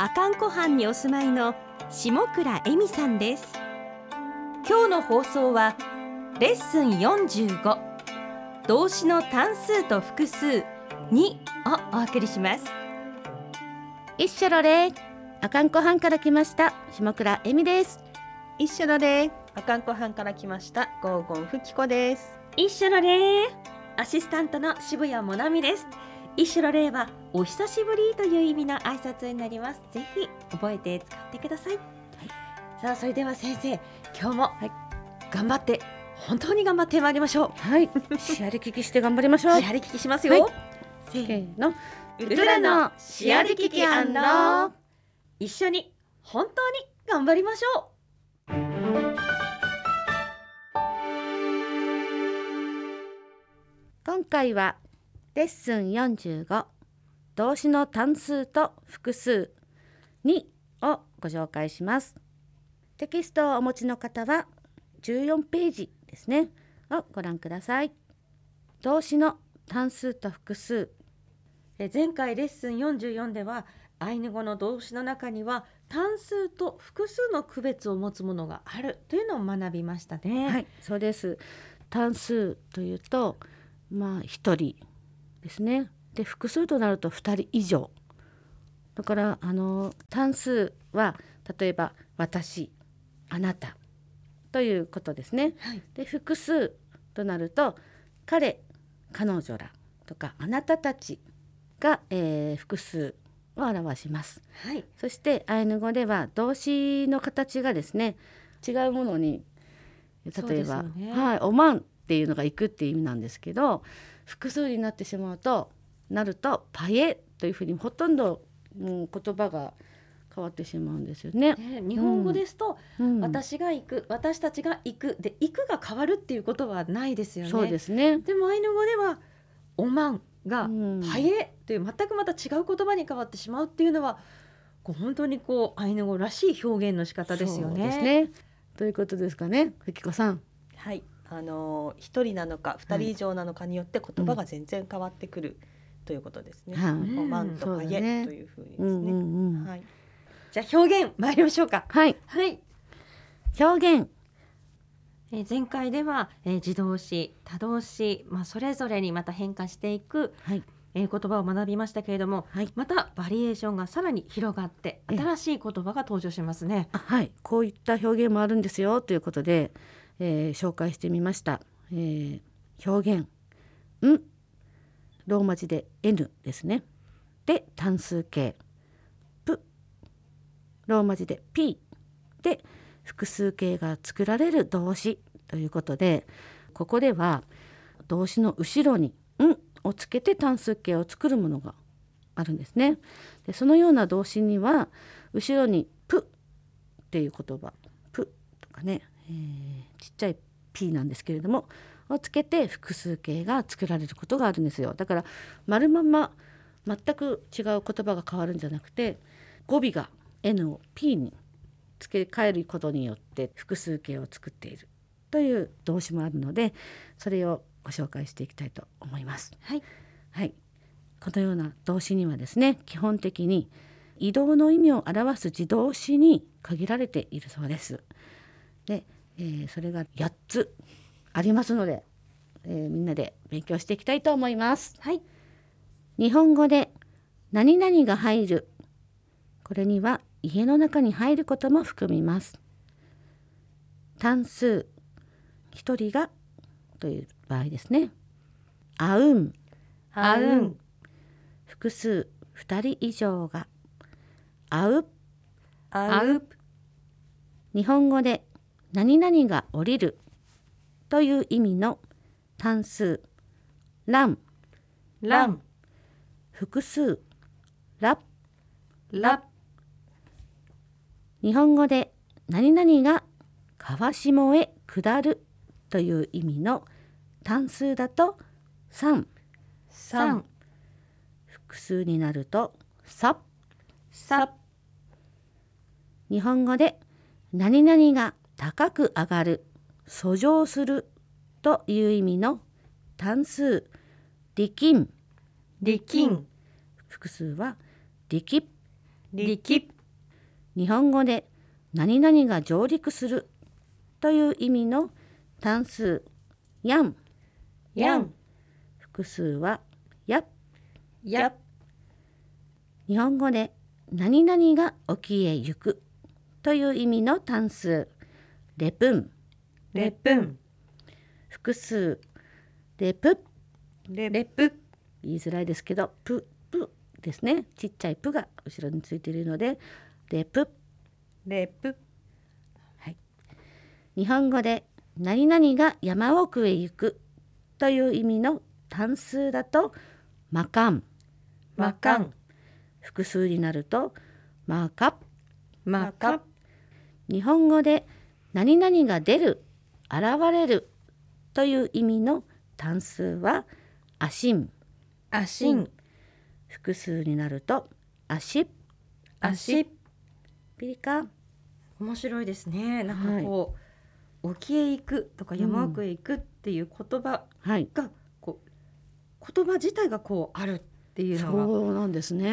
阿寒湖畔にお住まいの下倉恵美さんです。今日の放送はレッスン45動詞の単数と複数にをお送りします。一緒のれ阿寒湖畔から来ました下倉恵美です。一緒のれ阿寒湖畔から来ましたゴーゴンフキコです。一緒の礼アシスタントの渋谷もなみです一緒の礼はお久しぶりという意味の挨拶になります。ぜひ覚えて使ってください、さあそれでは先生今日も、頑張って本当に頑張ってまいりましょはい。シェアリ聞きして頑張りましょう。うシェアリ聞きしますよ、はい。せーの。ウルトラのシェアリ聞き一緒に本当に頑張りましょう。今回はレッスン45動詞の単数と複数。2をご紹介します。テキストをお持ちの方は14ページですね。をご覧ください。動詞の単数と複数。え前回レッスン44ではアイヌ語の動詞の中には単数と複数の区別を持つものがある。というのを学びましたね。はい、そうです。単数というと、まあ一人。ですね。で複数となると二人以上。だからあの単数は例えば私、あなたということですね。はいで複数となると彼、彼女らとかあなたたちが、えー複数を表します。はい、そしてアイヌ語では動詞の形がですね違うものに例えば、ねはい、おまんっていうのが行くっていう意味なんですけど複数になってしまうとなるとパエというふうにほとんど、うん、言葉が変わってしまうんですよね。ね日本語ですと、うん、私が行く私たちが行くで行くが変わるっていうことはないですよね。そうですね。でもアイヌ語ではおまんがうんパエという全くまた違う言葉に変わってしまうっていうのはこう本当にこうアイヌ語らしい表現の仕方ですよね。ねということですかね、ふきこさん。はいあのー一人なのか二人以上なのかによって言葉が全然変わってくる、ということですね、はいうんおまんとパイそうだねエというふうにですね、うんうんうん。はいじゃあ表現参りましょうか。はい、はい。表現。えー前回では、えー自動詞多動詞、まあ、それぞれにまた変化していく、はい、えー言葉を学びましたけれどもはい。またバリエーションがさらに広がってええ新しい言葉が登場しますね。あはい、こういった表現もあるんですよということで、えー紹介してみました。えー表現「ん」ローマ字で「N」ですね。で単数形「プ」ローマ字で「P」で複数形が作られる動詞。ということでここでは動詞の後ろに「ん」をつけて単数形を作るものがあるんですね。でそのような動詞には後ろに「プ」っていう言葉「プ」とかね、えーちっちゃい「P」なんですけれどもをつけて複数形が作られることがあるんですよだから丸まんま全く違う言葉が変わるんじゃなくて語尾が「N」を「P」に付け替えることによって複数形を作っているという動詞もあるのでそれをご紹介していきたいと思います。はい、はい、このような動詞にはですね基本的に移動の意味を表す自動詞に限られているそうです。で、えーそれが8つありますので、えーみんなで勉強していきたいと思います。はい、日本語で何々が入る。これには家の中に入ることも含みます。単数。一人がという場合ですね。あうん。あうん、複数。二人以上が。会う。あう、日本語で何々が降りるという意味の単数。ラン。ラン、複数。ララ、日本語で何々が川下へ下るという意味の単数だと3三。複数になるとささ日本語で何々が高く上がる遡上するという意味の単数。力ん。力ん。複数は力力日本語で何々が上陸するという意味の単数。やん。やん。複数はやや日本語で何々が沖へ行くという意味の単数レプン。レプン。複数。レプ。レプ。言いづらいですけどププですね。ちっちゃいプが後ろについているのでレプ。レプ。日本語で何々が山奥へ行くという意味の単数だとマカン。マカン。複数になるとマカマカ日本語で何々が出る現れるという意味の単数はアシン。アシン。複数になるとアシアシピリカ。面白いですね。なんかこう、沖へ行くとか山奥へ行くっていう言葉はい。がこう言葉自体がこうあるっていうのが。そうなんですね、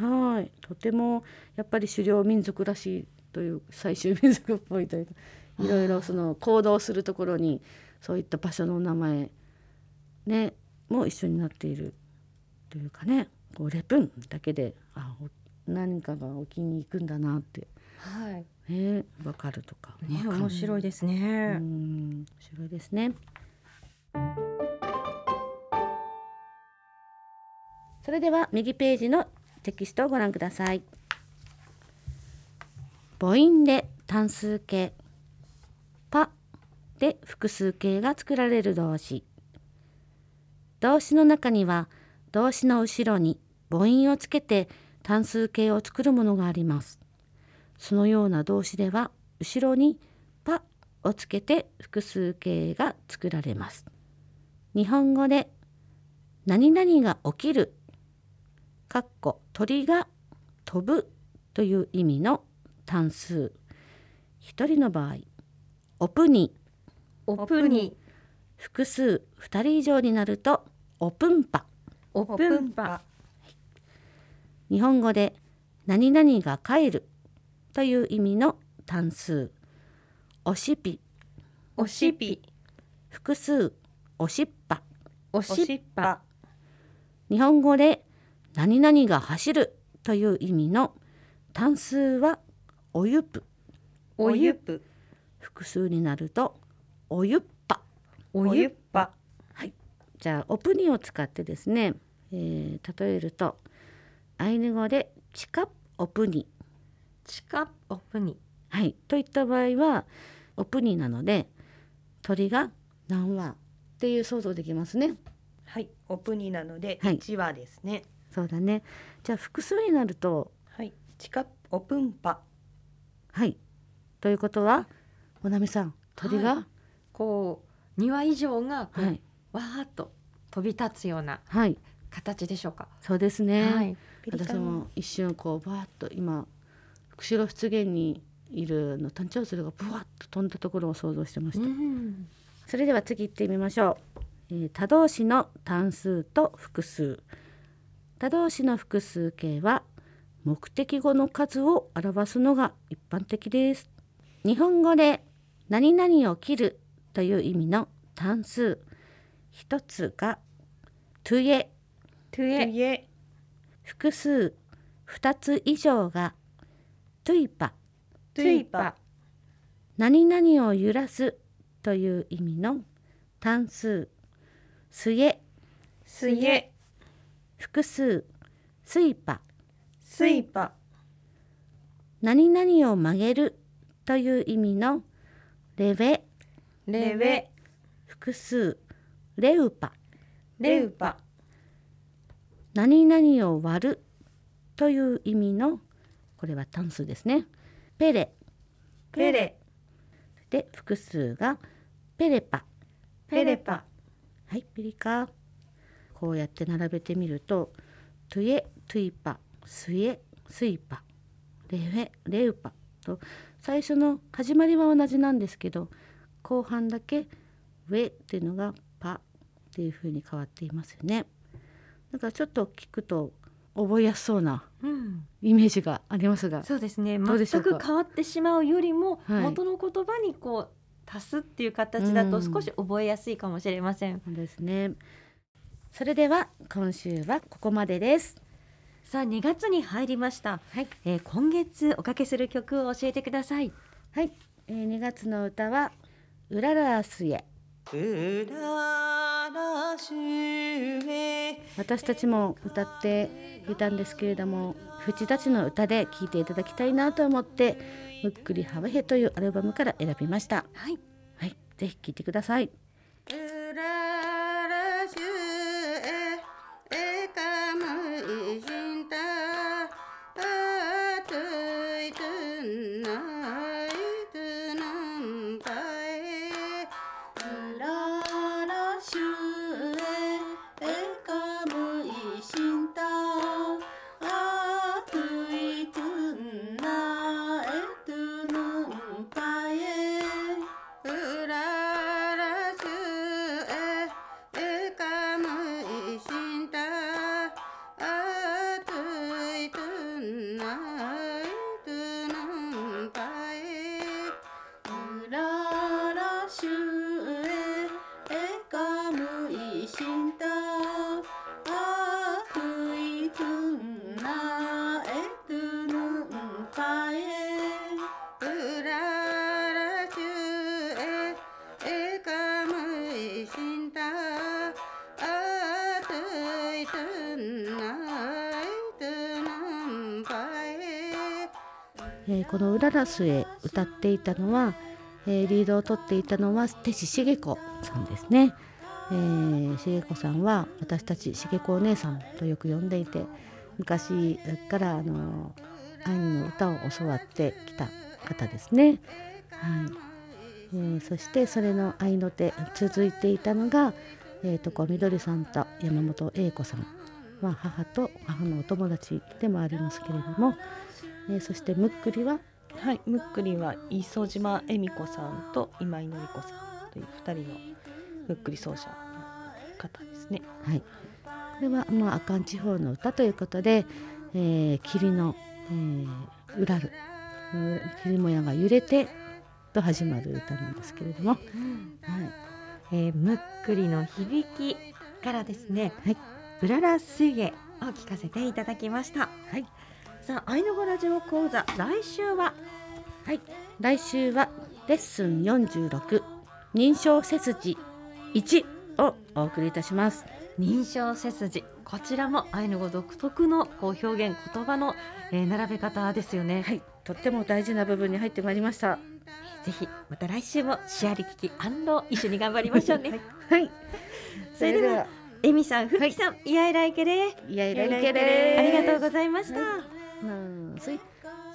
うん。はい。とてもやっぱり狩猟民族らしいという最終民族っぽいというかいろいろその行動するところにそういった場所の名前ねも一緒になっているというかねこうレプンだけであお何かが沖に行くんだなってはいねわかるとかね面白いですうね。ん面白いですね。それでは右ページのテキストをご覧ください。母音で単数形、パで複数形が作られる動詞。動詞の中には動詞の後ろに母音をつけて単数形を作るものがあります。そのような動詞では後ろにパをつけて複数形が作られます。日本語で何々が起きるかっこ鳥が飛ぶという意味の単数。一人の場合オプニ。オプニ。複数。二人以上になるとオプンパ。オプンパ。日本語で何々が帰る。という意味の単数。おしぴ。おしぴ。複数。おしっぱ。おおしっぱ。日本語で何々が走る。という意味の単数はおゆぷ。おゆぷ。複数になるとおゆっぱ。おゆっぱ。じゃあオプニを使ってですね、えー例えるとアイヌ語でチカオプニチカオプニはい。といった場合はオプニなので鳥が何羽っていう想像できますね。はい。オプニなのではい。一羽ですね。そうだね。じゃあ複数になるとはい。チカオプンパはい。ということはもなみさん鳥が？こう2羽以上がはい。わーっと飛び立つようなはい。形でしょうか？そうですね、はい。私も一瞬こうバーッと今釧路湿原にいるのタンチョウツルがブワッと飛んだところを想像してました、ん。それでは次行ってみましょう、えー多動詞の単数と複数。多動詞の複数形は目的語の数を表すのが一般的です。日本語で何々を切るという意味の単数。一つがトゥエトゥエ家複数。二つ以上がトゥイパトゥイパ何々を揺らすという意味の単数。すえ。すえ。複数。スイパスイパ。何々を曲げるという意味のレベ。レベ。複数。レウパ。レウパ。何々を割るという意味のこれは単数ですね。ペレ。ペレ。で複数がペレパ。ペレパ。はいピリカ。こうやって並べてみるとトゥイェ トゥイパスイェ スイパレウェレウパ。と最初の始まりは同じなんですけど後半だけウェっていうのがパっていう風に変わっていますよね。だからちょっと聞くと覚えやすそうなうん。イメージがありますがそうですね。どうでしょうか？全く変わってしまうよりも、はい。元の言葉にこう足すっていう形だとうん。少し覚えやすいかもしれません、そうですね。それでは今週はここまでですさあ2月に入りました、はい。えー今月おかけする曲を教えてください。はい、えー、2月の歌はうららすえうららしえ私たちも歌っていたんですけれども藤たちの歌で聴いていただきたいなと思って「むっくりハワヘ」というアルバムから選びました。はい。はい。ぜひ聴いてくださいえーこの「うららすへ歌っていたのは、えーリードを取っていたのは手師茂子さんですね、えー、茂子さんは私たち茂子お姉さんとよく呼んでいて昔からあのアイヌの歌を教わってきた方ですね、はい。えーそしてそれの愛の手続いていたのが、えー、とこみどりさんと山本英子さん。は母と母のお友達でもありますけれども、えーそしてむっくりは？はい、むっくりは磯島恵美子さんと今井紀子さんという二人のむっくり奏者の方ですね。はい、これは、まあ、阿寒地方の歌ということで、えー霧の、えーうらるうん霧もやが揺れてと始まる歌なんですけれども、はい。えーむっくりの響きからですね、はい、うらら水泳を聞かせていただきました。はい、さあ、アイヌ語ラジオ講座、来週は？はい、来週はレッスン46認証背筋1をお送りいたします。認証背筋。こちらもアイヌ語独特のこう表現、言葉の、えー並べ方ですよね。はい、とっても大事な部分に入ってまいりました。ぜひまた来週もシェアリキキ一緒に頑張りましょうね。はい、それではエミさん、フッキさん、イヤイライケでいやいらいけです。ありがとうございました。うんすい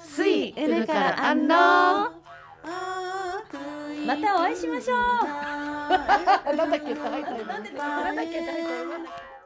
スイエネからアンローまたお会い。しましょう。なんだっけって入ってる。なんだっけタイトル。